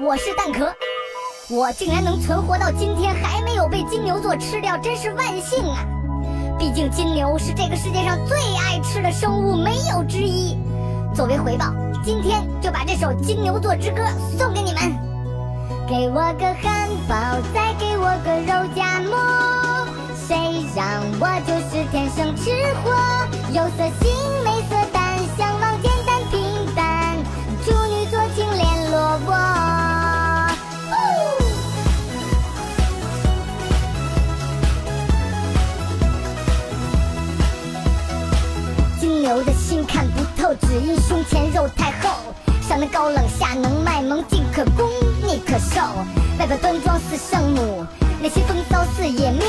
我是蛋壳，我竟然能存活到今天，还没有被金牛座吃掉，真是万幸啊！毕竟金牛是这个世界上最爱吃的生物，没有之一。作为回报，今天就把这首《金牛座之歌》送给你们。给我个汉堡，再给我个肉夹馍，谁让我就是天生吃货？有色心，的心看不透，只因胸前肉太厚。上能高冷，下能卖萌，进可攻，逆可受。外表端庄似圣母，内心风骚似野喵。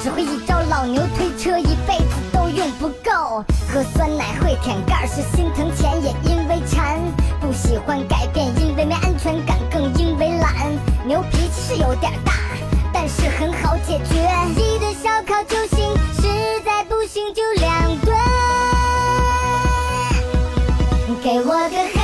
只会一招老牛推车，一辈子都用不够。喝酸奶会舔盖儿，是心疼钱也因为馋。不喜欢改变，因为没安全感，更因为懒。牛脾气是有点大，给我个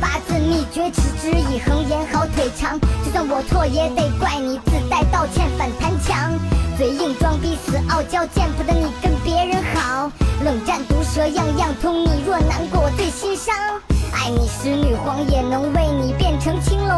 八字秘诀，持之以恒，演好腿长。就算我错，也得怪你自带道歉反弹墙。嘴硬装逼死傲娇，见不得你跟别人好。冷战毒舌，样样通。你若难过，我最心伤。爱你时，女皇也能为你变成青龙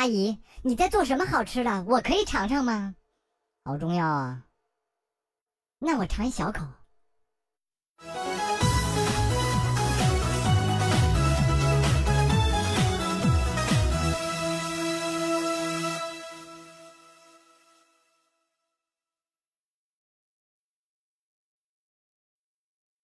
阿姨，你在做什么好吃的？我可以尝尝吗？好重要啊。那我尝一小口。